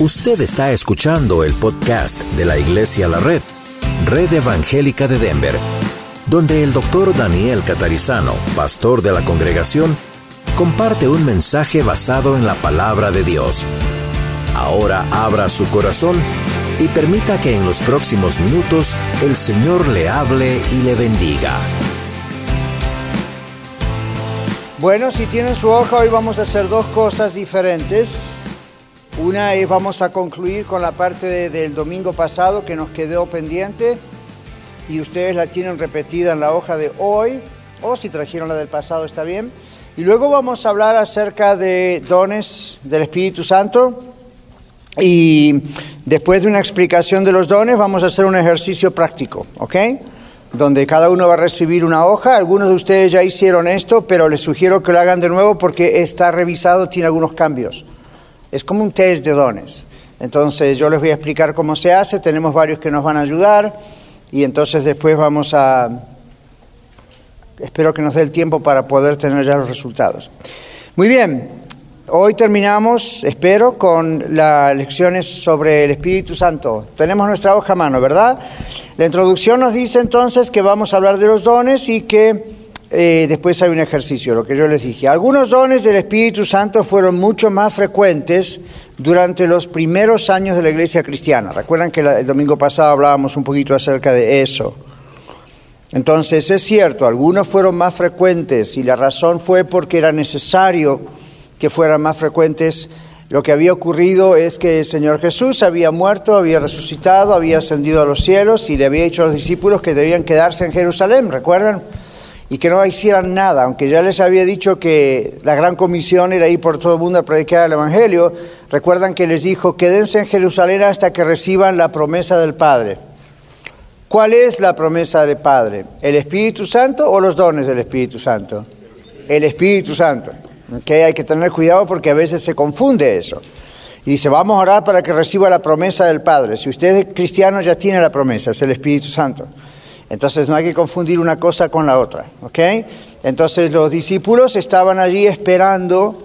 Usted está escuchando el podcast de la Iglesia La Red, Red Evangélica de Denver, donde el doctor Daniel Catarizano, pastor de la congregación, comparte un mensaje basado en la palabra de Dios. Ahora abra su corazón y permita que en los próximos minutos el Señor le hable y le bendiga. Bueno, si tienen su hoja, hoy vamos a hacer dos cosas diferentes. Una es vamos a concluir con la parte del domingo pasado que nos quedó pendiente y ustedes la tienen repetida en la hoja de hoy, o si trajeron la del pasado está bien. Y luego vamos a hablar acerca de dones del Espíritu Santo y después de una explicación de los dones vamos a hacer un ejercicio práctico, ¿ok? Donde cada uno va a recibir una hoja. Algunos de ustedes ya hicieron esto, pero les sugiero que lo hagan de nuevo porque está revisado, tiene algunos cambios. Es como un test de dones. Entonces yo les voy a explicar cómo se hace, tenemos varios que nos van a ayudar y entonces después vamos a... Espero que nos dé el tiempo para poder tener ya los resultados. Muy bien, hoy terminamos, espero, con las lecciones sobre el Espíritu Santo. Tenemos nuestra hoja a mano, ¿verdad? La introducción nos dice entonces que vamos a hablar de los dones y que eh, después hay un ejercicio, lo que yo les dije. Algunos dones del Espíritu Santo fueron mucho más frecuentes durante los primeros años de la iglesia cristiana. Recuerdan que el domingo pasado hablábamos un poquito acerca de eso. Entonces es cierto, algunos fueron más frecuentes y la razón fue porque era necesario que fueran más frecuentes. Lo que había ocurrido es que el Señor Jesús había muerto, había resucitado, había ascendido a los cielos y le había dicho a los discípulos que debían quedarse en Jerusalén, ¿recuerdan? Y que no hicieran nada, aunque ya les había dicho que la gran comisión era ir por todo el mundo a predicar el Evangelio, recuerdan que les dijo, quédense en Jerusalén hasta que reciban la promesa del Padre. ¿Cuál es la promesa del Padre? ¿El Espíritu Santo o los dones del Espíritu Santo? El Espíritu Santo. ¿Okay? Hay que tener cuidado porque a veces se confunde eso. Y dice, vamos a orar para que reciba la promesa del Padre. Si usted es cristiano ya tiene la promesa, es el Espíritu Santo. Entonces no hay que confundir una cosa con la otra, ¿ok? Entonces los discípulos estaban allí esperando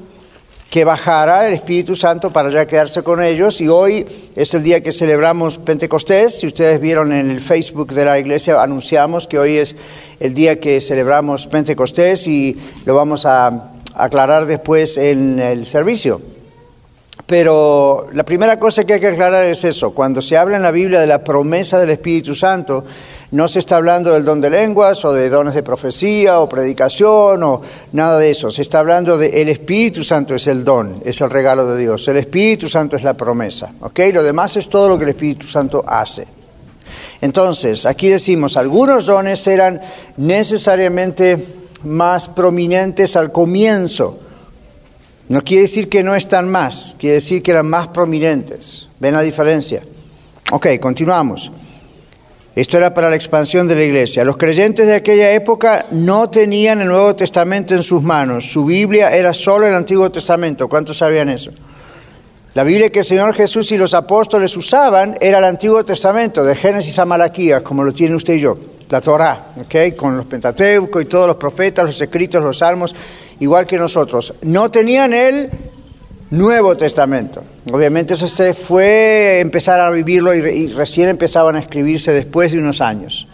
que bajara el Espíritu Santo para ya quedarse con ellos y hoy es el día que celebramos Pentecostés. Si ustedes vieron en el Facebook de la iglesia anunciamos que hoy es el día que celebramos Pentecostés y lo vamos a aclarar después en el servicio. Pero la primera cosa que hay que aclarar es eso. Cuando se habla en la Biblia de la promesa del Espíritu Santo, no se está hablando del don de lenguas o de dones de profecía o predicación o nada de eso. Se está hablando de el Espíritu Santo es el don, es el regalo de Dios. El Espíritu Santo es la promesa. ¿Ok? Lo demás es todo lo que el Espíritu Santo hace. Entonces, aquí decimos, algunos dones eran necesariamente más prominentes al comienzo no quiere decir que no están más, quiere decir que eran más prominentes. ¿Ven la diferencia? Ok, continuamos. Esto era para la expansión de la iglesia. Los creyentes de aquella época no tenían el Nuevo Testamento en sus manos. Su Biblia era solo el Antiguo Testamento. ¿Cuántos sabían eso? La Biblia que el Señor Jesús y los apóstoles usaban era el Antiguo Testamento, de Génesis a Malaquías, como lo tiene usted y yo, la Torah, ¿okay? con los Pentateucos y todos los profetas, los escritos, los salmos igual que nosotros. No tenían el Nuevo Testamento. Obviamente eso se fue empezar a vivirlo y, recién empezaban a escribirse después de unos años.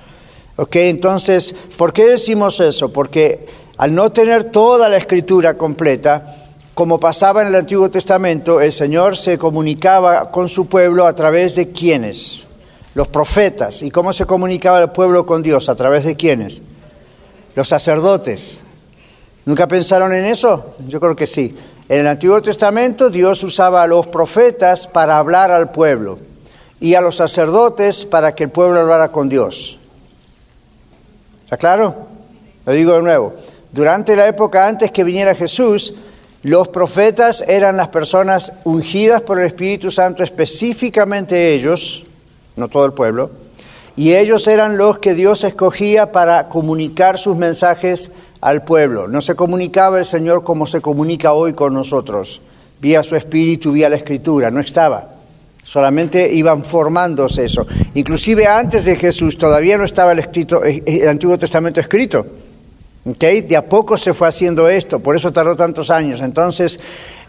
¿Ok? Entonces, ¿por qué decimos eso? Porque al no tener toda la escritura completa, como pasaba en el Antiguo Testamento, el Señor se comunicaba con su pueblo a través de quiénes? Los profetas. ¿Y cómo se comunicaba el pueblo con Dios? ¿A través de quiénes? Los sacerdotes. ¿Nunca pensaron en eso? Yo creo que sí. En el Antiguo Testamento Dios usaba a los profetas para hablar al pueblo y a los sacerdotes para que el pueblo hablara con Dios. ¿Está claro? Lo digo de nuevo. Durante la época antes que viniera Jesús, los profetas eran las personas ungidas por el Espíritu Santo, específicamente ellos, no todo el pueblo, y ellos eran los que Dios escogía para comunicar sus mensajes al pueblo. No se comunicaba el Señor como se comunica hoy con nosotros, vía su espíritu, vía la escritura, no estaba. Solamente iban formándose eso. Inclusive antes de Jesús todavía no estaba el, escrito, el Antiguo Testamento escrito. ¿Okay? De a poco se fue haciendo esto, por eso tardó tantos años. Entonces,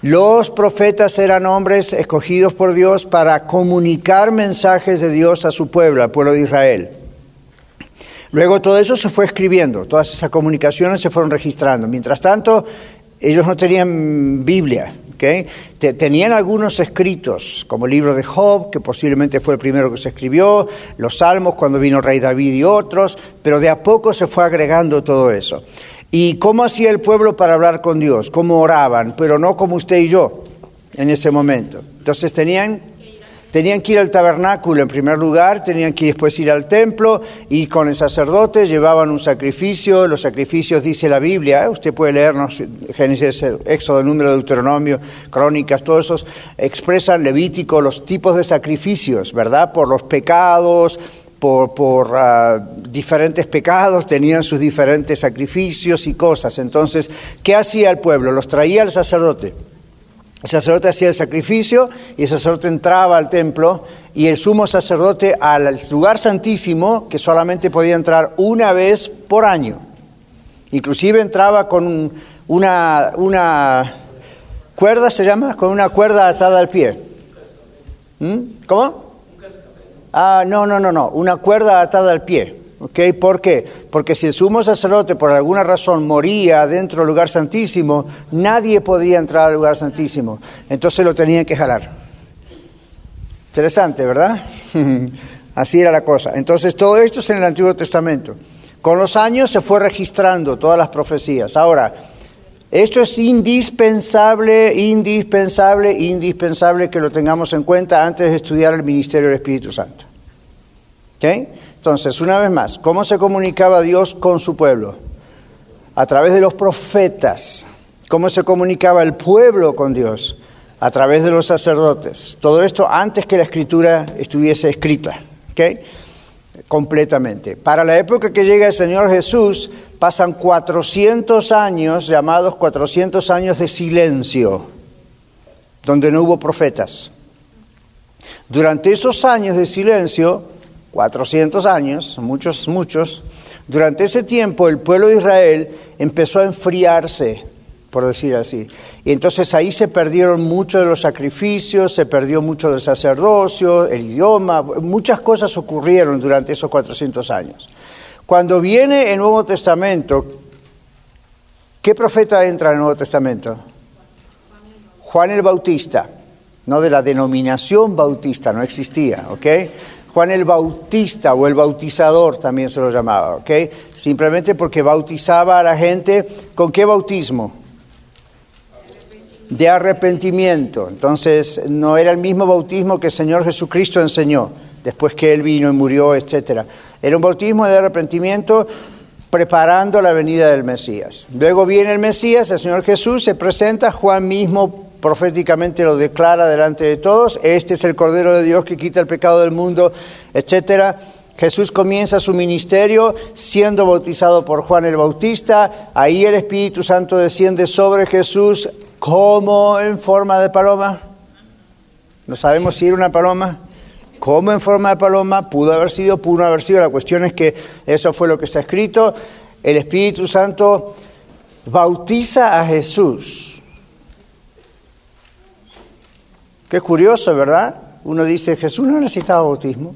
los profetas eran hombres escogidos por Dios para comunicar mensajes de Dios a su pueblo, al pueblo de Israel. Luego todo eso se fue escribiendo, todas esas comunicaciones se fueron registrando. Mientras tanto, ellos no tenían Biblia, Tenían algunos escritos, como el libro de Job, que posiblemente fue el primero que se escribió, los Salmos cuando vino el rey David y otros, pero de a poco se fue agregando todo eso. ¿Y cómo hacía el pueblo para hablar con Dios? ¿Cómo oraban? Pero no como usted y yo en ese momento. Entonces tenían Tenían que ir al tabernáculo en primer lugar, tenían que después ir al templo y con el sacerdote llevaban un sacrificio. Los sacrificios, dice la Biblia, ¿eh? usted puede leernos Génesis, Éxodo, Número, Deuteronomio, Crónicas, todos esos expresan Levítico los tipos de sacrificios, ¿verdad? Por los pecados, por, ah, diferentes pecados, tenían sus diferentes sacrificios y cosas. Entonces, ¿qué hacía el pueblo? Los traía el sacerdote el sacerdote hacía el sacrificio y el sacerdote entraba al templo y el sumo sacerdote al lugar santísimo, que solamente podía entrar una vez por año. Inclusive entraba con una, una cuerda, se llama, con una cuerda atada al pie. ¿Mm? ¿Cómo? Ah, no, no, no, no, una cuerda atada al pie. ¿Por qué? Porque si el sumo sacerdote por alguna razón moría dentro del lugar santísimo, nadie podía entrar al lugar santísimo. Entonces lo tenían que jalar. Interesante, ¿verdad? Así era la cosa. Entonces todo esto es en el Antiguo Testamento. Con los años se fue registrando todas las profecías. Ahora, esto es indispensable, indispensable, indispensable que lo tengamos en cuenta antes de estudiar el ministerio del Espíritu Santo. ¿Okay? Entonces, una vez más, ¿cómo se comunicaba Dios con su pueblo? A través de los profetas. ¿Cómo se comunicaba el pueblo con Dios? A través de los sacerdotes. Todo esto antes que la escritura estuviese escrita. Completamente. Para la época que llega el Señor Jesús, pasan 400 años, llamados 400 años de silencio, donde no hubo profetas. Durante esos años de silencio, 400 años, muchos, muchos, durante ese tiempo el pueblo de Israel empezó a enfriarse, por decir así. Y entonces ahí se perdieron muchos de los sacrificios, se perdió mucho del sacerdocio, el idioma, muchas cosas ocurrieron durante esos 400 años. Cuando viene el Nuevo Testamento, ¿qué profeta entra en el Nuevo Testamento? Juan el Bautista, no de la denominación bautista, no existía, ¿ok? Juan el Bautista o el bautizador también se lo llamaba, ¿ok? Simplemente porque bautizaba a la gente con qué bautismo? De arrepentimiento. Entonces no era el mismo bautismo que el Señor Jesucristo enseñó después que Él vino y murió, etc. Era un bautismo de arrepentimiento preparando la venida del Mesías. Luego viene el Mesías, el Señor Jesús, se presenta, Juan mismo proféticamente lo declara delante de todos, este es el Cordero de Dios que quita el pecado del mundo, etcétera. Jesús comienza su ministerio siendo bautizado por Juan el Bautista, ahí el Espíritu Santo desciende sobre Jesús. Como en forma de paloma. No sabemos si era una paloma, como en forma de paloma, pudo haber sido, pudo haber sido, la cuestión es que eso fue lo que está escrito. El Espíritu Santo bautiza a Jesús Qué curioso, ¿verdad? Uno dice, Jesús no necesitaba bautismo.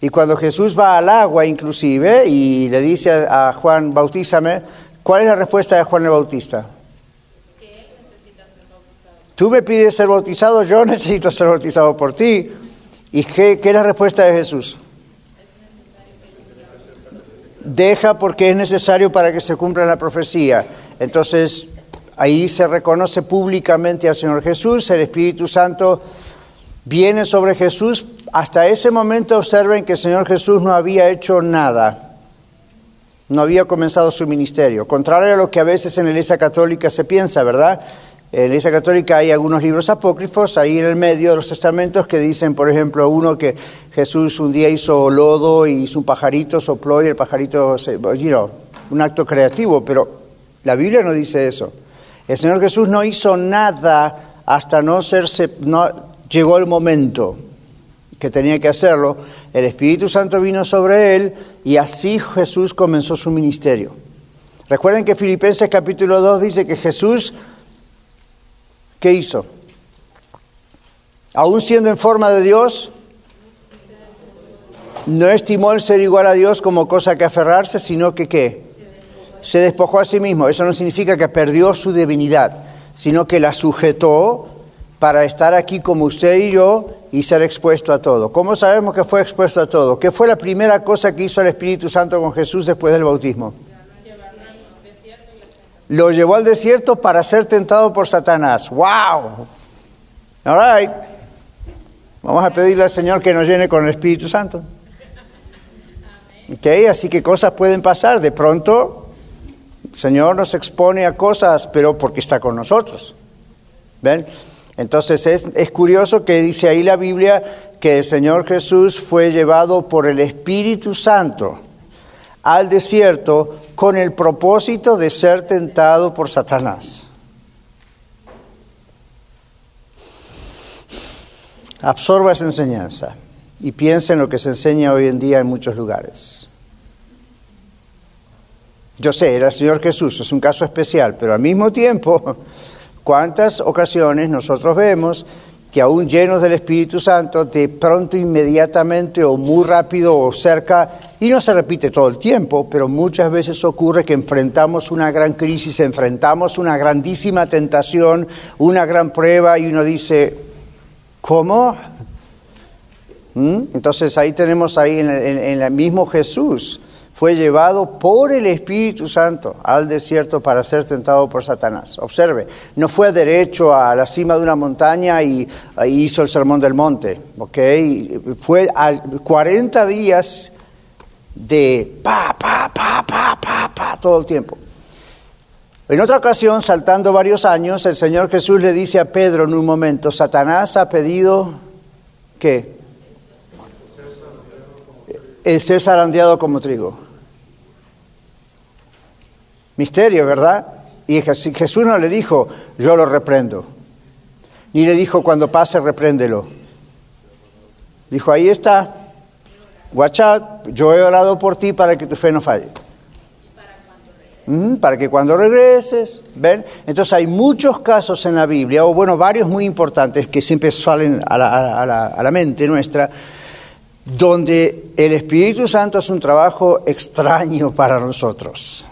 Y cuando Jesús va al agua inclusive y le dice a Juan, bautízame, ¿cuál es la respuesta de Juan el Bautista? Tú me pides ser bautizado, yo necesito ser bautizado por ti. ¿Y qué, qué es la respuesta de Jesús? Deja porque es necesario para que se cumpla la profecía. Entonces, Ahí se reconoce públicamente al Señor Jesús, el Espíritu Santo viene sobre Jesús. Hasta ese momento observen que el Señor Jesús no había hecho nada, no había comenzado su ministerio, contrario a lo que a veces en la Iglesia Católica se piensa, ¿verdad? En la Iglesia Católica hay algunos libros apócrifos ahí en el medio de los testamentos que dicen, por ejemplo, uno que Jesús un día hizo lodo y hizo un pajarito, sopló y el pajarito, se, you un acto creativo, pero la Biblia no dice eso. El Señor Jesús no hizo nada hasta no serse, no, llegó el momento que tenía que hacerlo. El Espíritu Santo vino sobre él y así Jesús comenzó su ministerio. Recuerden que Filipenses capítulo 2 dice que Jesús, ¿qué hizo? Aún siendo en forma de Dios, no estimó el ser igual a Dios como cosa que aferrarse, sino que ¿qué? Se despojó a sí mismo. Eso no significa que perdió su divinidad, sino que la sujetó para estar aquí como usted y yo y ser expuesto a todo. ¿Cómo sabemos que fue expuesto a todo? ¿Qué fue la primera cosa que hizo el Espíritu Santo con Jesús después del bautismo? Lo llevó al desierto para ser tentado por Satanás. ¡Wow! All right. Vamos a pedirle al Señor que nos llene con el Espíritu Santo. Okay, así que cosas pueden pasar. De pronto, Señor nos expone a cosas, pero porque está con nosotros. ¿Ven? Entonces es, es, curioso que dice ahí la Biblia que el Señor Jesús fue llevado por el Espíritu Santo al desierto con el propósito de ser tentado por Satanás. Absorba esa enseñanza y piensa en lo que se enseña hoy en día en muchos lugares. Yo sé, era el Señor Jesús, es un caso especial, pero al mismo tiempo, ¿cuántas ocasiones nosotros vemos que aún llenos del Espíritu Santo, de pronto, inmediatamente o muy rápido o cerca, y no se repite todo el tiempo, pero muchas veces ocurre que enfrentamos una gran crisis, enfrentamos una grandísima tentación, una gran prueba, y uno dice, ¿cómo? ¿Mm? Entonces ahí tenemos ahí en el, mismo Jesús, fue llevado por el Espíritu Santo al desierto para ser tentado por Satanás. Observe, no fue derecho a la cima de una montaña y, hizo el sermón del monte, ¿ok? Fue a 40 días de pa, pa, pa, pa, pa, pa, todo el tiempo. En otra ocasión, saltando varios años, el Señor Jesús le dice a Pedro en un momento, Satanás ha pedido que el ser zarandeado como trigo. Misterio, ¿verdad? Y Jesús no le dijo, yo lo reprendo. Ni le dijo, cuando pase, repréndelo. Dijo, ahí está, guachat, yo he orado por ti para que tu fe no falle. para que cuando regreses, ¿ven? Entonces hay muchos casos en la Biblia, o bueno, varios muy importantes que siempre salen a la, mente nuestra, donde el Espíritu Santo es un trabajo extraño para nosotros.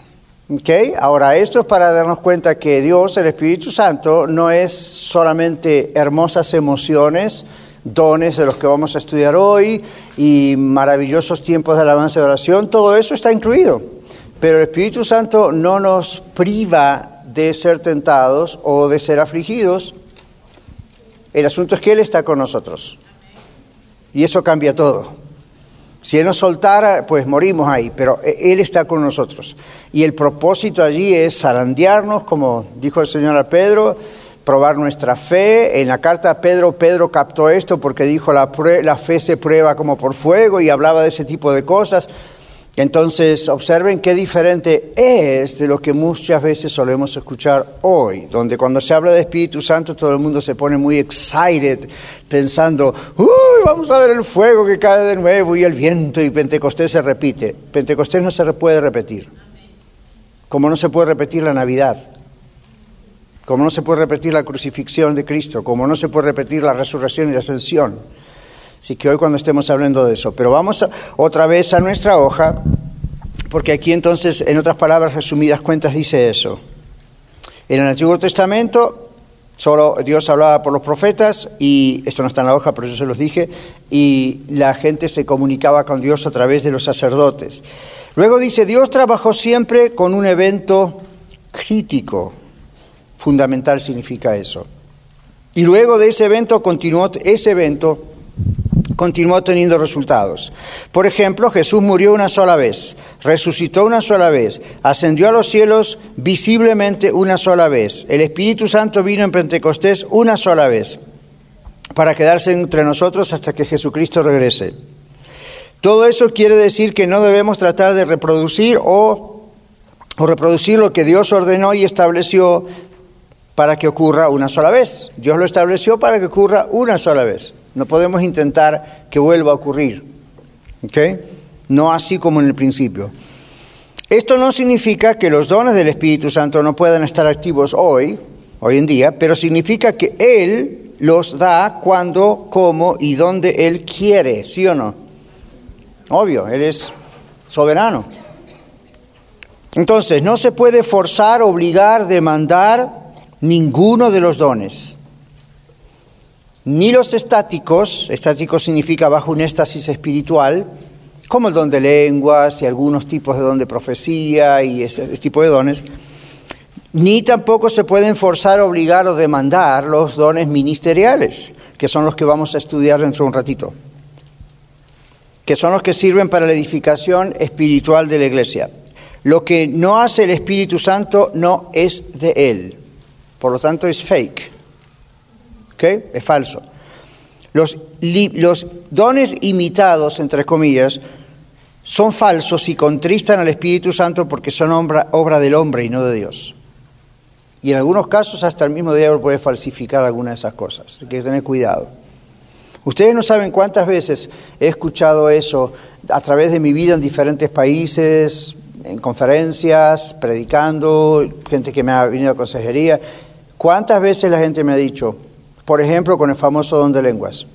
¿Okay? Ahora, esto es para darnos cuenta que Dios, el Espíritu Santo, no es solamente hermosas emociones, dones de los que vamos a estudiar hoy y maravillosos tiempos de alabanza y oración, todo eso está incluido. Pero el Espíritu Santo no nos priva de ser tentados o de ser afligidos. El asunto es que Él está con nosotros. Y eso cambia todo. Si Él nos soltara, pues morimos ahí, pero e, Él está con nosotros. Y el propósito allí es zarandearnos, como dijo el Señor a Pedro, probar nuestra fe. En la carta a Pedro, Pedro captó esto porque dijo la, la fe se prueba como por fuego y hablaba de ese tipo de cosas. Entonces, observen qué diferente es de lo que muchas veces solemos escuchar hoy, donde cuando se habla de Espíritu Santo todo el mundo se pone muy excited, pensando, uy, vamos a ver el fuego que cae de nuevo y el viento y Pentecostés se repite. Pentecostés no se puede repetir, como no se puede repetir la Navidad, como no se puede repetir la crucifixión de Cristo, como no se puede repetir la resurrección y la ascensión. Así que hoy cuando estemos hablando de eso, pero vamos otra vez a nuestra hoja, porque aquí entonces, en otras palabras resumidas cuentas, dice eso. En el Antiguo Testamento solo Dios hablaba por los profetas, y esto no está en la hoja, pero yo se los dije, y la gente se comunicaba con Dios a través de los sacerdotes. Luego dice, Dios trabajó siempre con un evento crítico, fundamental significa eso. Y luego de ese evento continuó, ese evento continuó teniendo resultados. Por ejemplo, Jesús murió una sola vez, resucitó una sola vez, ascendió a los cielos visiblemente una sola vez. El Espíritu Santo vino en Pentecostés una sola vez para quedarse entre nosotros hasta que Jesucristo regrese. Todo eso quiere decir que no debemos tratar de reproducir o, o reproducir lo que Dios ordenó y estableció para que ocurra una sola vez. Dios lo estableció para que ocurra una sola vez. No podemos intentar que vuelva a ocurrir. ¿Ok? No así como en el principio. Esto no significa que los dones del Espíritu Santo no puedan estar activos hoy, hoy en día, pero significa que Él los da cuando, cómo y donde Él quiere, ¿sí o no? Obvio, Él es soberano. Entonces, no se puede forzar, obligar, demandar ninguno de los dones. Ni los estáticos, estático significa bajo un éxtasis espiritual, como el don de lenguas y algunos tipos de don de profecía y ese, ese tipo de dones, ni tampoco se pueden forzar, obligar o demandar los dones ministeriales, que son los que vamos a estudiar dentro de un ratito, que son los que sirven para la edificación espiritual de la iglesia. Lo que no hace el Espíritu Santo no es de Él, por lo tanto es fake, Es falso. Los, los dones imitados, entre comillas, son falsos y contristan al Espíritu Santo porque son obra, obra del hombre y no de Dios. Y en algunos casos hasta el mismo diablo puede falsificar alguna de esas cosas. Hay que tener cuidado. Ustedes no saben cuántas veces he escuchado eso a través de mi vida en diferentes países, en conferencias, predicando, gente que me ha venido a consejería. ¿Cuántas veces la gente me ha dicho, por ejemplo, con el famoso don de lenguas,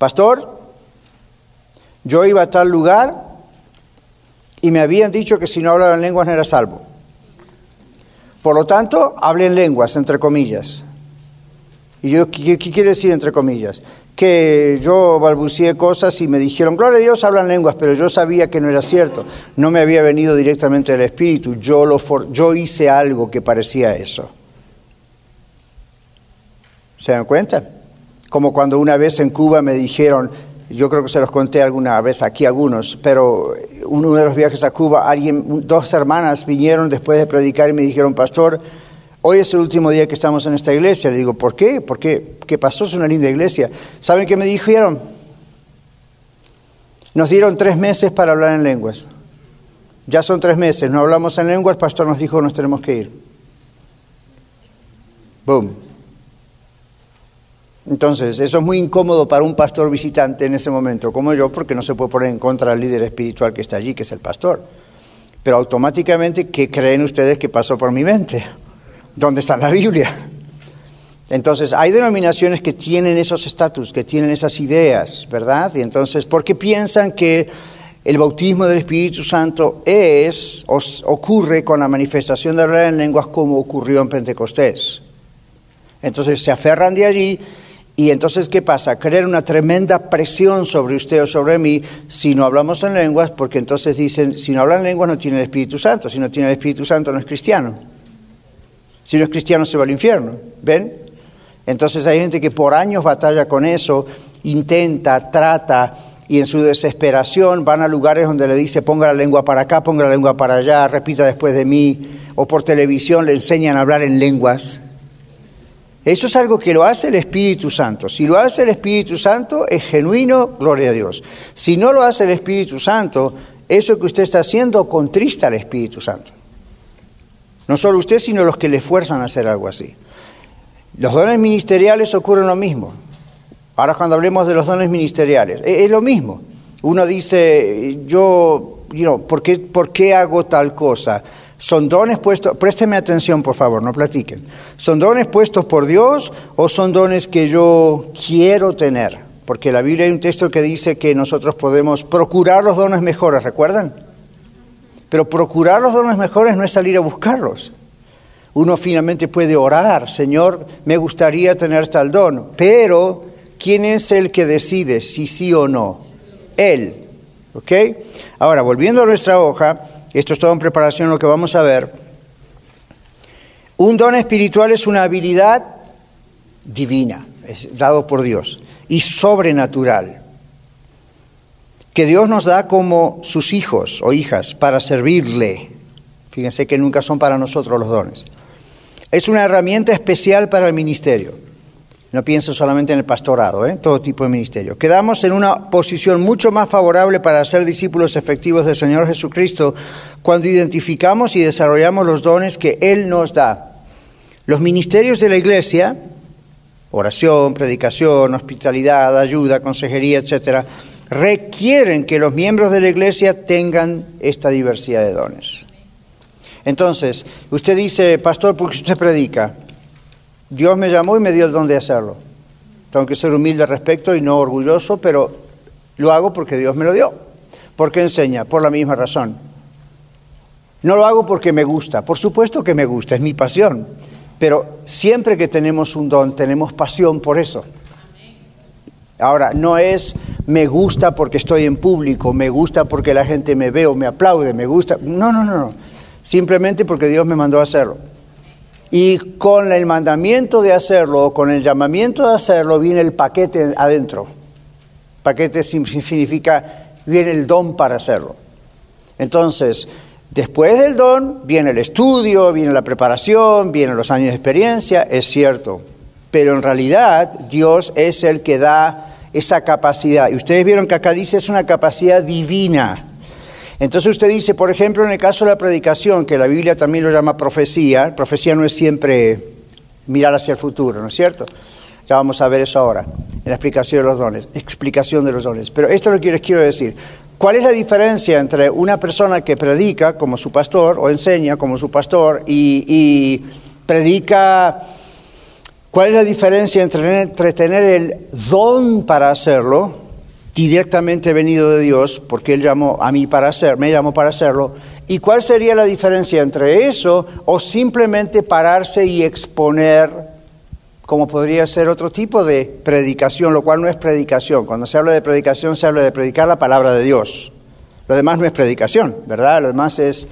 Pastor, yo iba a tal lugar y me habían dicho que si no hablaba en lenguas no era salvo. Por lo tanto, hablé en lenguas, entre comillas. ¿Y yo qué, quiere decir entre comillas? Que yo balbucié cosas y me dijeron, gloria a Dios, hablan lenguas, pero yo sabía que no era cierto. No me había venido directamente del Espíritu, yo, lo for yo hice algo que parecía eso. ¿Se dan cuenta? Como cuando una vez en Cuba me dijeron, yo creo que se los conté alguna vez aquí algunos, pero uno de los viajes a Cuba, alguien, dos hermanas vinieron después de predicar y me dijeron, pastor, hoy es el último día que estamos en esta iglesia. Le digo, ¿por qué? ¿Por qué? ¿Qué pasó? Es una linda iglesia. ¿Saben qué me dijeron? Nos dieron tres meses para hablar en lenguas. Ya son tres meses, no hablamos en lenguas, el pastor nos dijo, nos tenemos que ir. Boom. Entonces, eso es muy incómodo para un pastor visitante en ese momento, como yo, porque no se puede poner en contra del líder espiritual que está allí, que es el pastor. Pero automáticamente, ¿qué creen ustedes que pasó por mi mente? ¿Dónde está la Biblia? Entonces, hay denominaciones que tienen esos estatus, que tienen esas ideas, ¿verdad? Y entonces, ¿por qué piensan que el bautismo del Espíritu Santo es, o ocurre con la manifestación de hablar en lenguas como ocurrió en Pentecostés? Entonces se aferran de allí y entonces, ¿qué pasa? Creer una tremenda presión sobre usted o sobre mí si no hablamos en lenguas, porque entonces dicen, si no hablan en lenguas no tiene el Espíritu Santo, si no tiene el Espíritu Santo no es cristiano. Si no es cristiano se va al infierno, ¿ven? Entonces hay gente que por años batalla con eso, intenta, trata, y en su desesperación van a lugares donde le dice ponga la lengua para acá, ponga la lengua para allá, repita después de mí, o por televisión le enseñan a hablar en lenguas. Eso es algo que lo hace el Espíritu Santo. Si lo hace el Espíritu Santo, es genuino, gloria a Dios. Si no lo hace el Espíritu Santo, eso que usted está haciendo contrista al Espíritu Santo. No solo usted, sino los que le fuerzan a hacer algo así. Los dones ministeriales ocurren lo mismo. Ahora cuando hablemos de los dones ministeriales, es, lo mismo. Uno dice, yo, you ¿por, qué, ¿por qué hago tal cosa? ¿Son dones puestos, présteme atención por favor, no platiquen. ¿Son dones puestos por Dios o son dones que yo quiero tener? Porque la Biblia hay un texto que dice que nosotros podemos procurar los dones mejores, ¿recuerdan? Pero procurar los dones mejores no es salir a buscarlos. Uno finalmente puede orar, Señor, me gustaría tener tal don, pero ¿quién es el que decide si sí o no? Él. ¿Ok? Ahora, volviendo a nuestra hoja, esto es todo en preparación lo que vamos a ver, un don espiritual es una habilidad divina, es dado por Dios, y sobrenatural, que Dios nos da como sus hijos o hijas para servirle. Fíjense que nunca son para nosotros los dones. Es una herramienta especial para el ministerio. No pienso solamente en el pastorado, ¿eh? todo tipo de ministerio. Quedamos en una posición mucho más favorable para ser discípulos efectivos del Señor Jesucristo cuando identificamos y desarrollamos los dones que Él nos da. Los ministerios de la iglesia, oración, predicación, hospitalidad, ayuda, consejería, etcétera, requieren que los miembros de la iglesia tengan esta diversidad de dones. Entonces, usted dice, pastor, porque usted predica. Dios me llamó y me dio el don de hacerlo. Tengo que ser humilde al respecto y no orgulloso, pero lo hago porque Dios me lo dio. ¿Por qué enseña? Por la misma razón. No lo hago porque me gusta. Por supuesto que me gusta, es mi pasión. Pero siempre que tenemos un don, tenemos pasión por eso. Ahora, no es me gusta porque estoy en público, me gusta porque la gente me ve o me aplaude, me gusta. No, no, no, no. Simplemente porque Dios me mandó a hacerlo. Y con el mandamiento de hacerlo, con el llamamiento de hacerlo, viene el paquete adentro. Paquete significa, viene el don para hacerlo. Entonces, después del don viene el estudio, viene la preparación, vienen los años de experiencia, es cierto. Pero en realidad Dios es el que da esa capacidad. Y ustedes vieron que acá dice es una capacidad divina. Entonces usted dice, por ejemplo, en el caso de la predicación, que la Biblia también lo llama profecía, profecía no es siempre mirar hacia el futuro, ¿no es cierto? Ya vamos a ver eso ahora, en la explicación de los dones, explicación de los dones. Pero esto es lo que les quiero decir. ¿Cuál es la diferencia entre una persona que predica como su pastor o enseña como su pastor y, y predica ¿Cuál es la diferencia entre, tener el don para hacerlo, directamente venido de Dios, porque Él llamó a mí para hacer, me llamó para hacerlo, y cuál sería la diferencia entre eso o simplemente pararse y exponer, como podría ser otro tipo de predicación, lo cual no es predicación. Cuando se habla de predicación se habla de predicar la palabra de Dios. Lo demás no es predicación, ¿verdad? Lo demás es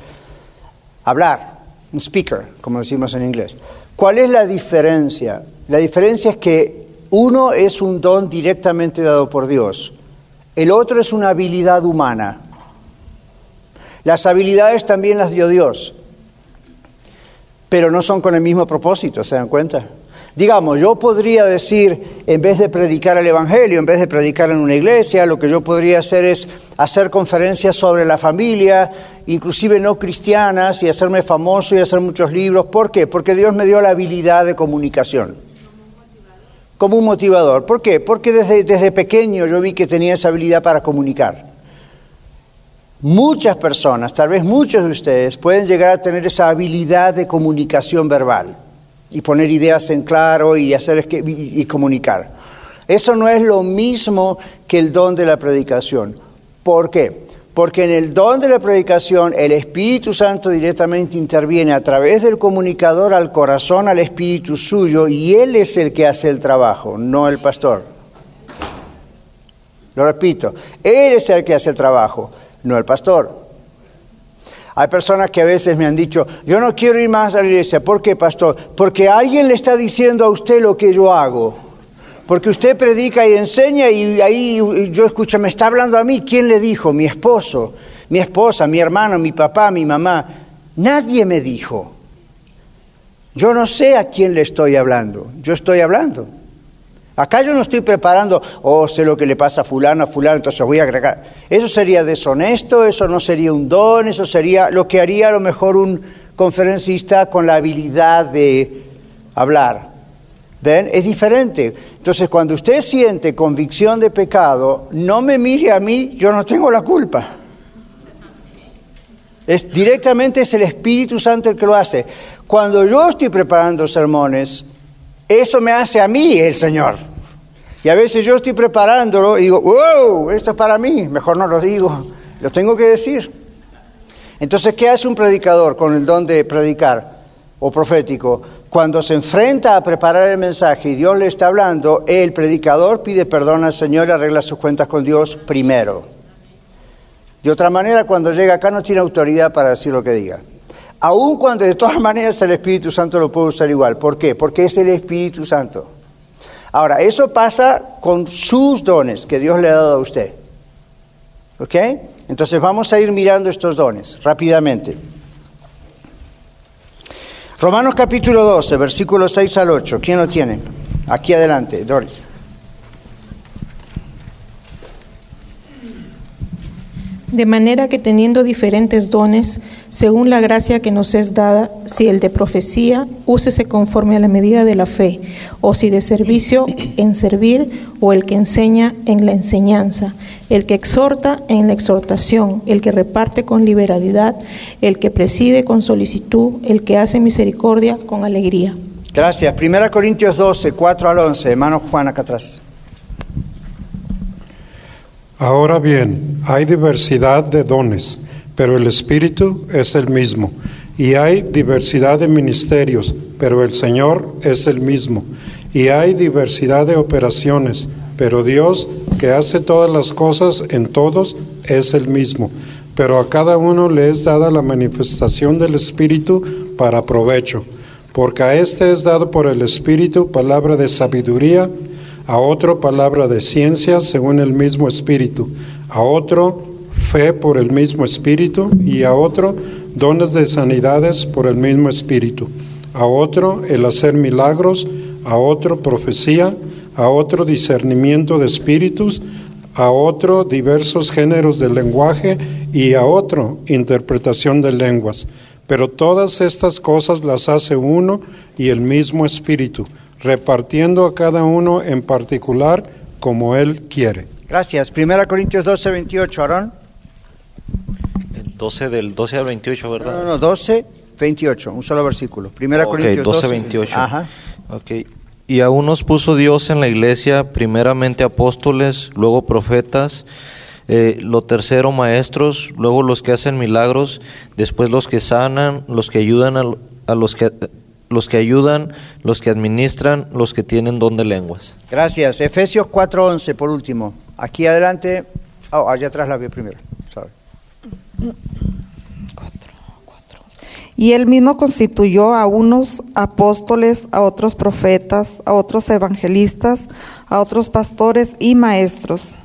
hablar, un speaker, como decimos en inglés. ¿Cuál es la diferencia? La diferencia es que uno es un don directamente dado por Dios, el otro es una habilidad humana. Las habilidades también las dio Dios, pero no son con el mismo propósito, ¿se dan cuenta? Digamos, yo podría decir, en vez de predicar el Evangelio, en vez de predicar en una iglesia, lo que yo podría hacer es hacer conferencias sobre la familia, inclusive no cristianas, y hacerme famoso y hacer muchos libros. ¿Por qué? Porque Dios me dio la habilidad de comunicación. Como un motivador. ¿Por qué? Porque desde, desde pequeño yo vi que tenía esa habilidad para comunicar. Muchas personas, tal vez muchos de ustedes, pueden llegar a tener esa habilidad de comunicación verbal y poner ideas en claro y, hacer, y, comunicar. Eso no es lo mismo que el don de la predicación. ¿Por qué? Porque en el don de la predicación el Espíritu Santo directamente interviene a través del comunicador al corazón, al espíritu suyo, y Él es el que hace el trabajo, no el pastor. Lo repito, Él es el que hace el trabajo, no el pastor. Hay personas que a veces me han dicho, yo no quiero ir más a la iglesia. ¿Por qué, pastor? Porque alguien le está diciendo a usted lo que yo hago. Porque usted predica y enseña y ahí yo escucho, me está hablando a mí. ¿Quién le dijo? Mi esposo, mi esposa, mi hermano, mi papá, mi mamá. Nadie me dijo. Yo no sé a quién le estoy hablando. Yo estoy hablando. Acá yo no estoy preparando, oh, sé lo que le pasa a fulano, a fulano, entonces voy a agregar. Eso sería deshonesto, eso no sería un don, eso sería lo que haría a lo mejor un conferencista con la habilidad de hablar. ¿Ven? Es diferente. Entonces, cuando usted siente convicción de pecado, no me mire a mí, yo no tengo la culpa. Directamente es el Espíritu Santo el que lo hace. Cuando yo estoy preparando sermones, eso me hace a mí el Señor. Y a veces yo estoy preparándolo y digo, wow, esto es para mí, mejor no lo digo, lo tengo que decir. Entonces, ¿qué hace un predicador con el don de predicar o profético? Cuando se enfrenta a preparar el mensaje y Dios le está hablando, el predicador pide perdón al Señor y arregla sus cuentas con Dios primero. De otra manera, cuando llega acá no tiene autoridad para decir lo que diga. Aun cuando de todas maneras el Espíritu Santo lo puede usar igual. ¿Por qué? Porque es el Espíritu Santo. Ahora, eso pasa con sus dones que Dios le ha dado a usted. ¿Ok? Entonces vamos a ir mirando estos dones rápidamente. Romanos capítulo 12, versículos 6 al 8. ¿Quién lo tiene? Aquí adelante, Doris. De manera que teniendo diferentes dones, según la gracia que nos es dada, si el de profecía, úsese conforme a la medida de la fe, o si de servicio, en servir, o el que enseña, en la enseñanza, el que exhorta, en la exhortación, el que reparte con liberalidad, el que preside con solicitud, el que hace misericordia con alegría. Gracias. Primera Corintios 12, 4 al 11. Hermano Juan, acá atrás. Ahora bien, hay diversidad de dones, pero el Espíritu es el mismo. Y hay diversidad de ministerios, pero el Señor es el mismo. Y hay diversidad de operaciones, pero Dios, que hace todas las cosas en todos, es el mismo. Pero a cada uno le es dada la manifestación del Espíritu para provecho. Porque a este es dado por el Espíritu palabra de sabiduría, a otro palabra de ciencia según el mismo espíritu, a otro fe por el mismo espíritu y a otro dones de sanidades por el mismo espíritu, a otro el hacer milagros, a otro profecía, a otro discernimiento de espíritus, a otro diversos géneros de lenguaje y a otro interpretación de lenguas. Pero todas estas cosas las hace uno y el mismo espíritu repartiendo a cada uno en particular como Él quiere. Gracias. Primera Corintios 12, 28, Aarón. 12 del 12 al 28, ¿verdad? No, no, 12, 28, un solo versículo. Primera Corintios 12, 12, 28. Ajá. Ok. Y aún nos puso Dios en la iglesia, primeramente apóstoles, luego profetas, eh, lo tercero maestros, luego los que hacen milagros, después los que sanan, los que ayudan a, a los que los que ayudan, los que administran, los que tienen don de lenguas. Gracias. Efesios 4:11 por último. Aquí adelante, oh, allá atrás la veo primero. Sorry. Y él mismo constituyó a unos apóstoles, a otros profetas, a otros evangelistas, a otros pastores y maestros.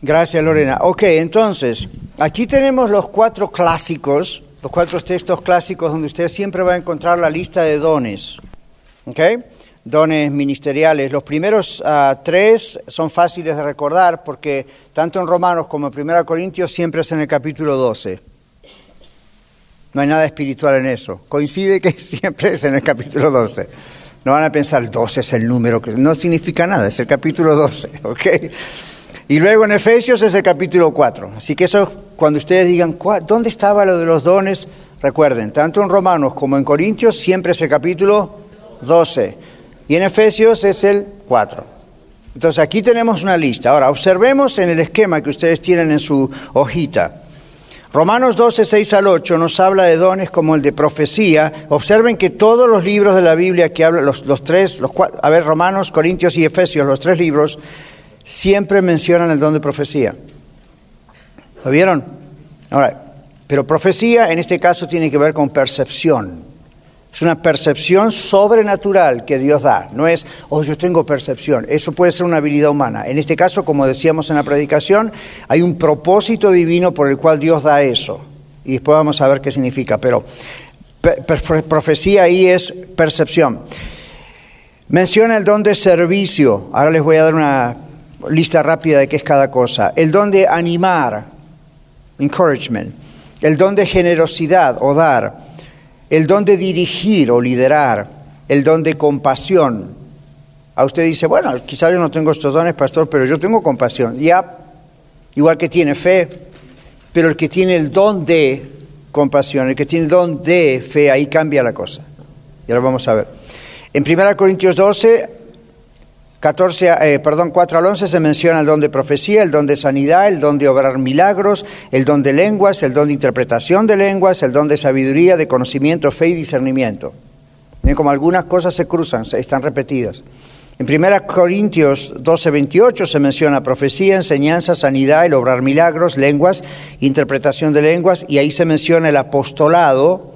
Gracias, Lorena. Ok, entonces, aquí tenemos los cuatro clásicos, los cuatro textos clásicos donde usted siempre va a encontrar la lista de dones. ¿Ok? Dones ministeriales. Los primeros ah, tres son fáciles de recordar porque tanto en Romanos como en 1 Corintios siempre es en el capítulo 12. No hay nada espiritual en eso. Coincide que siempre es en el capítulo 12. No van a pensar, 12 es el número, que no significa nada, es el capítulo 12, ¿ok? Y luego en Efesios es el capítulo 4. Así que eso, cuando ustedes digan, "¿Cuál- ¿dónde estaba lo de los dones? Recuerden, tanto en Romanos como en Corintios siempre es el capítulo 12. Y en Efesios es el 4. Entonces aquí tenemos una lista. Ahora, observemos en el esquema que ustedes tienen en su hojita. Romanos 12, 6 al 8 nos habla de dones como el de profecía. Observen que todos los libros de la Biblia que hablan, los, tres, los cua- a ver, Romanos, Corintios y Efesios, los tres libros, siempre mencionan el don de profecía. ¿Lo vieron? Ahora, pero profecía en este caso tiene que ver con percepción. Es una percepción sobrenatural que Dios da. No es, oh, yo tengo percepción. Eso puede ser una habilidad humana. En este caso, como decíamos en la predicación, hay un propósito divino por el cual Dios da eso. Y después vamos a ver qué significa. Pero pe- per- profecía ahí es percepción. Menciona el don de servicio. Ahora les voy a dar una lista rápida de qué es cada cosa. El don de animar, encouragement. El don de generosidad o dar. El don de dirigir o liderar. El don de compasión. A usted dice, bueno, quizás yo no tengo estos dones, pastor, pero yo tengo compasión. Ya, igual que tiene fe, pero el que tiene el don de compasión, el que tiene el don de fe, ahí cambia la cosa. Y ahora vamos a ver. En 1 Corintios 12, 14, eh, perdón, 4 al 11 se menciona el don de profecía, el don de sanidad, el don de obrar milagros, el don de lenguas, el don de interpretación de lenguas, el don de sabiduría, de conocimiento, fe y discernimiento. Miren como algunas cosas se cruzan, están repetidas. En 1 Corintios 12, 28 se menciona profecía, enseñanza, sanidad, el obrar milagros, lenguas, interpretación de lenguas, y ahí se menciona el apostolado,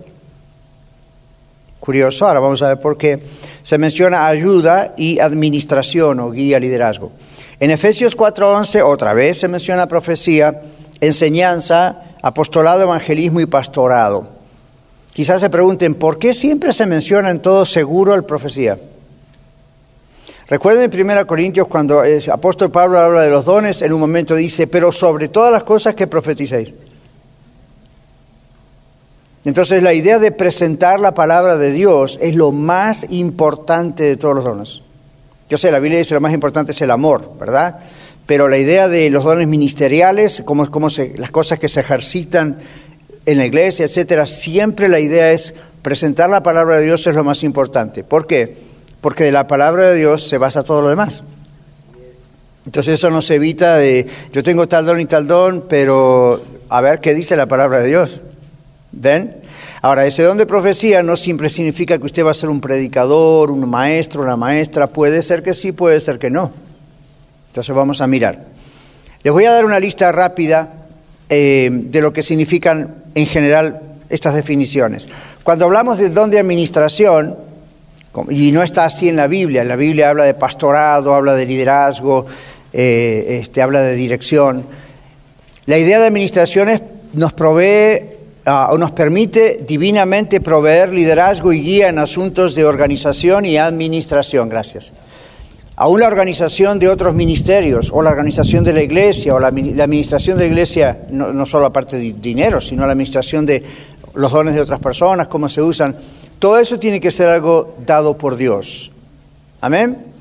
Curioso, ahora vamos a ver por qué. Se menciona ayuda y administración o guía, liderazgo. En Efesios 4:11 otra vez se menciona profecía, enseñanza, apostolado, evangelismo y pastorado. Quizás se pregunten, ¿por qué siempre se menciona en todo seguro el profecía? Recuerden en 1 Corintios cuando el apóstol Pablo habla de los dones, en un momento dice, pero sobre todas las cosas que profeticéis. Entonces la idea de presentar la palabra de Dios es lo más importante de todos los dones. Yo sé, la Biblia dice lo más importante es el amor, ¿verdad? Pero la idea de los dones ministeriales, cómo, cómo se, las cosas que se ejercitan en la iglesia, etcétera, siempre la idea es presentar la palabra de Dios es lo más importante. ¿Por qué? Porque de la palabra de Dios se basa todo lo demás. Entonces eso nos evita de, yo tengo tal don y tal don, pero a ver qué dice la palabra de Dios. ¿Ven? Ahora, ese don de profecía no siempre significa que usted va a ser un predicador, un maestro, una maestra. Puede ser que sí, puede ser que no. Entonces vamos a mirar. Les voy a dar una lista rápida eh, de lo que significan en general estas definiciones. Cuando hablamos del don de administración, y no está así en la Biblia, la Biblia habla de pastorado, habla de liderazgo, eh, este, habla de dirección. La idea de administración nos provee O nos permite divinamente proveer liderazgo y guía en asuntos de organización y administración. Gracias. Aún la organización de otros ministerios, o la organización de la iglesia, o la, administración de la iglesia, no, no solo aparte de dinero, sino la administración de los dones de otras personas, cómo se usan, todo eso tiene que ser algo dado por Dios. Amén.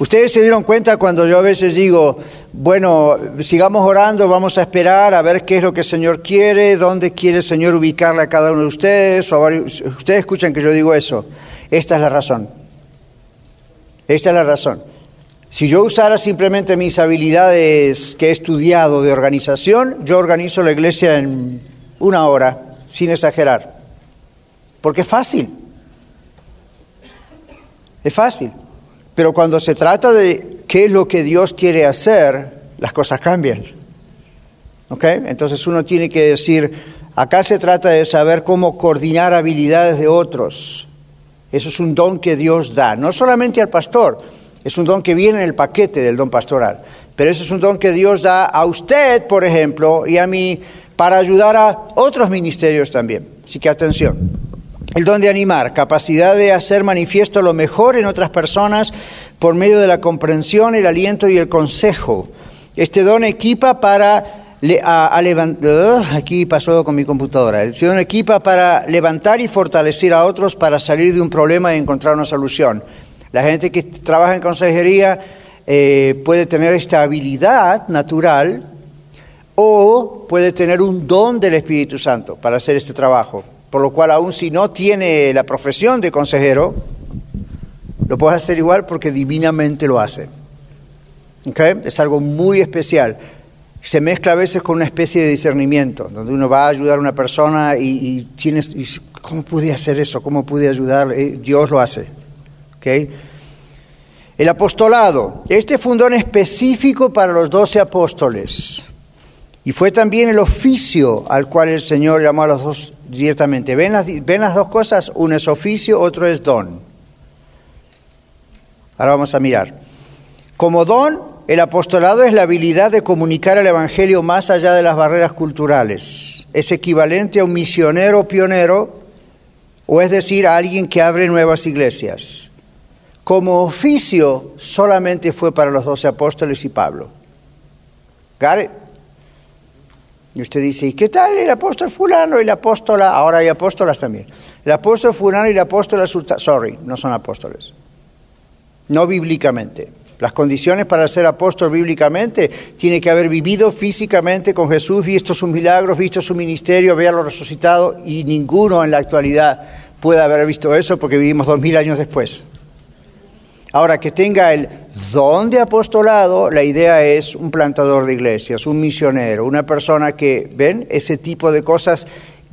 Ustedes se dieron cuenta cuando yo a veces digo, bueno, sigamos orando, vamos a esperar a ver qué es lo que el Señor quiere, dónde quiere el Señor ubicarle a cada uno de ustedes. ustedes escuchan que yo digo eso. Esta es la razón. Esta es la razón. Si yo usara simplemente mis habilidades que he estudiado de organización, yo organizo la iglesia en una hora, sin exagerar. Porque es fácil. Es fácil. Pero cuando se trata de qué es lo que Dios quiere hacer, las cosas cambian. ¿Ok? Entonces uno tiene que decir, acá se trata de saber cómo coordinar habilidades de otros. Eso es un don que Dios da, no solamente al pastor, es un don que viene en el paquete del don pastoral, pero eso es un don que Dios da a usted, por ejemplo, y a mí para ayudar a otros ministerios también. Así que atención. El don de animar, capacidad de hacer manifiesto lo mejor en otras personas por medio de la comprensión, el aliento y el consejo. Este don equipa para levantar, aquí pasó con mi computadora, el don equipa para levantar y fortalecer a otros para salir de un problema y encontrar una solución. La gente que trabaja en consejería eh, puede tener esta habilidad natural o puede tener un don del Espíritu Santo para hacer este trabajo por lo cual aun si no tiene la profesión de consejero, lo puede hacer igual porque divinamente lo hace. Es algo muy especial. Se mezcla a veces con una especie de discernimiento, donde uno va a ayudar a una persona y, y tienes, ¿cómo pude hacer eso? ¿Cómo pude ayudar? Eh, Dios lo hace. El apostolado. Este fue un don específico para los doce apóstoles. Y fue también el oficio al cual el Señor llamó a los dos directamente. ¿Ven las, ¿Ven las dos cosas? Uno es oficio, otro es don. Ahora vamos a mirar. Como don, el apostolado es la habilidad de comunicar el Evangelio más allá de las barreras culturales. Es equivalente a un misionero pionero, o es decir, a alguien que abre nuevas iglesias. Como oficio, solamente fue para los doce apóstoles y Pablo. ¿Got y usted dice, ¿y qué tal el apóstol fulano y la apóstola? Ahora hay apóstolas también. El apóstol fulano y la apóstola sorry, no son apóstoles. No bíblicamente. Las condiciones para ser apóstol bíblicamente tiene que haber vivido físicamente con Jesús, visto sus milagros, visto su ministerio, verlo resucitado y ninguno en la actualidad puede haber visto eso porque vivimos dos mil años después. Ahora, que tenga el don de apostolado, la idea es un plantador de iglesias, un misionero, una persona que, ven, ese tipo de cosas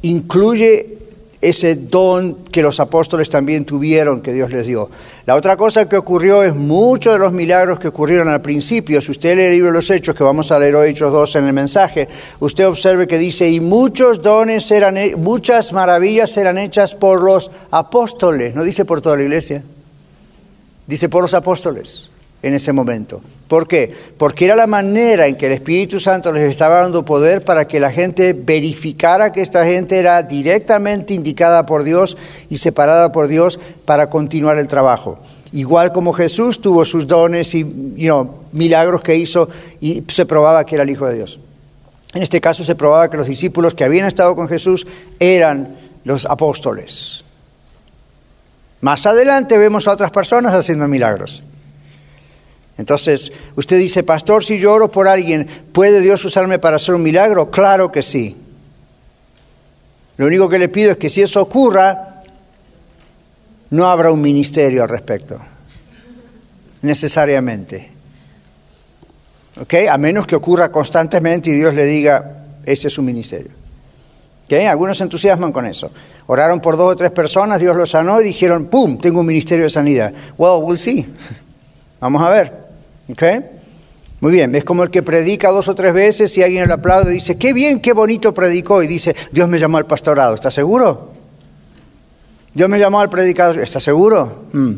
incluye ese don que los apóstoles también tuvieron, que Dios les dio. La otra cosa que ocurrió es muchos de los milagros que ocurrieron al principio. Si usted lee el libro de los Hechos, que vamos a leer hoy Hechos 2 en el mensaje, usted observe que dice, y muchos dones eran, muchas maravillas eran hechas por los apóstoles, no dice por toda la iglesia. Dice por los apóstoles en ese momento. ¿Por qué? Porque era la manera en que el Espíritu Santo les estaba dando poder para que la gente verificara que esta gente era directamente indicada por Dios y separada por Dios para continuar el trabajo. Igual como Jesús tuvo sus dones y milagros que hizo y se probaba que era el Hijo de Dios. En este caso se probaba que los discípulos que habían estado con Jesús eran los apóstoles. Más adelante vemos a otras personas haciendo milagros. Entonces, usted dice, pastor, si yo oro por alguien, ¿puede Dios usarme para hacer un milagro? Claro que sí. Lo único que le pido es que si eso ocurra, no habrá un ministerio al respecto, necesariamente. ¿Ok? A menos que ocurra constantemente y Dios le diga, este es un ministerio. ¿Ok? Algunos entusiasman con eso. Oraron por dos o tres personas, Dios los sanó y dijeron, ¡pum!, tengo un ministerio de sanidad. Well, we'll see. Vamos a ver. ¿Ok? Muy bien, es como el que predica dos o tres veces y alguien le aplaude y dice, qué bien, qué bonito predicó y dice, Dios me llamó al pastorado, ¿está seguro? Dios me llamó al predicador, ¿está seguro? Mm.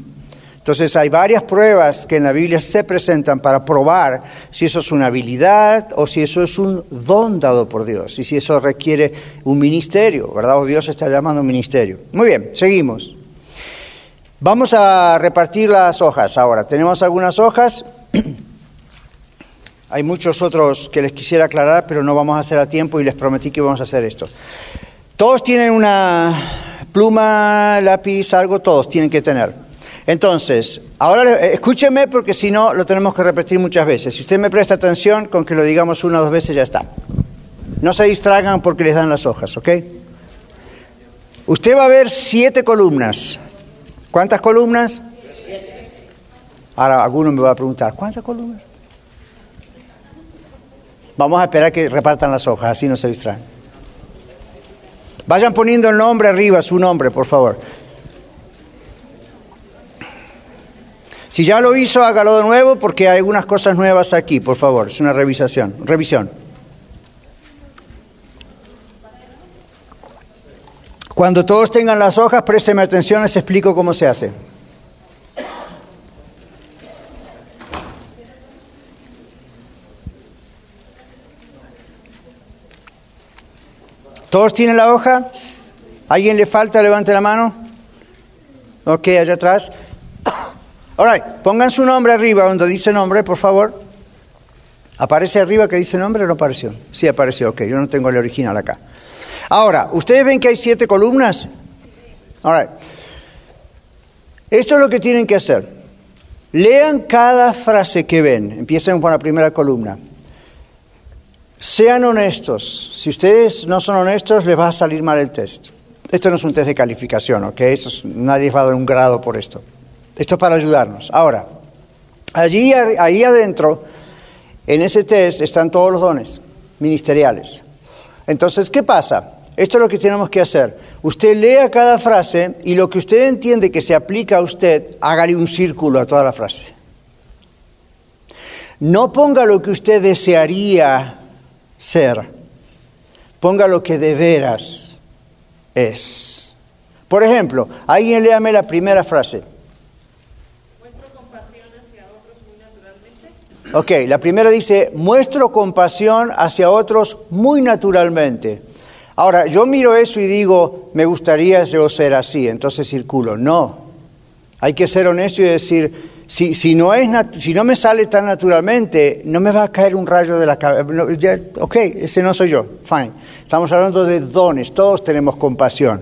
Entonces hay varias pruebas que en la Biblia se presentan para probar si eso es una habilidad o si eso es un don dado por Dios y si eso requiere un ministerio, ¿verdad? O Dios está llamando un ministerio. Muy bien, seguimos. Vamos a repartir las hojas ahora. Tenemos algunas hojas. Hay muchos otros que les quisiera aclarar, pero no vamos a hacer a tiempo y les prometí que vamos a hacer esto. Todos tienen una pluma, lápiz, algo, todos tienen que tener. Entonces, ahora escúcheme porque si no lo tenemos que repetir muchas veces. Si usted me presta atención, con que lo digamos una o dos veces ya está. No se distraigan porque les dan las hojas, ¿ok? Usted va a ver siete columnas. ¿Cuántas columnas? Ahora alguno me va a preguntar, ¿cuántas columnas? Vamos a esperar que repartan las hojas, así no se distraen. Vayan poniendo el nombre arriba, su nombre, por favor. Si ya lo hizo, hágalo de nuevo porque hay algunas cosas nuevas aquí, por favor. Es una revisación, revisión. Cuando todos tengan las hojas, présteme atención, les explico cómo se hace. ¿Todos tienen la hoja? ¿Alguien le falta? Levante la mano. Ok, allá atrás. All right, pongan su nombre arriba donde dice nombre, por favor. ¿Aparece arriba que dice nombre o no apareció? Sí, apareció, ok, yo no tengo el original acá. Ahora, ¿ustedes ven que hay siete columnas? All right. Esto es lo que tienen que hacer. Lean cada frase que ven. Empiecen con la primera columna. Sean honestos. Si ustedes no son honestos, les va a salir mal el test. Esto no es un test de calificación, ¿ok? nadie va a dar un grado por esto. Esto es para ayudarnos. Ahora, allí, adentro, en ese test están todos los dones ministeriales. Entonces, ¿qué pasa? Esto es lo que tenemos que hacer. Usted lea cada frase y lo que usted entiende que se aplica a usted, hágale un círculo a toda la frase. No ponga lo que usted desearía ser. Ponga lo que de veras es. Por ejemplo, alguien léame la primera frase. ¿Muestro compasión hacia otros muy naturalmente? Ok, la primera dice, muestro compasión hacia otros muy naturalmente. Ahora, yo miro eso y digo, me gustaría yo ser así, entonces circulo. No, hay que ser honesto y decir, si, si, no es si no me sale tan naturalmente, no me va a caer un rayo de la cabeza. ok, ese no soy yo, fine. Estamos hablando de dones, todos tenemos compasión.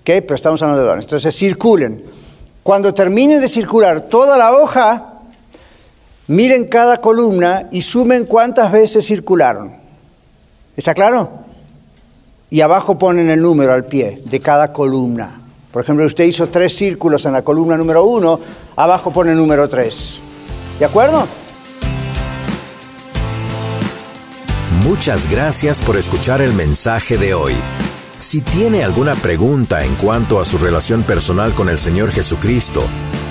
Ok, pero estamos hablando de dones. Entonces circulen. Cuando terminen de circular toda la hoja, miren cada columna y sumen cuántas veces circularon. ¿Está claro? Y abajo ponen el número al pie de cada columna. Por ejemplo, usted hizo tres círculos en la columna número uno, abajo pone número tres. ¿De acuerdo? Muchas gracias por escuchar el mensaje de hoy. Si tiene alguna pregunta en cuanto a su relación personal con el Señor Jesucristo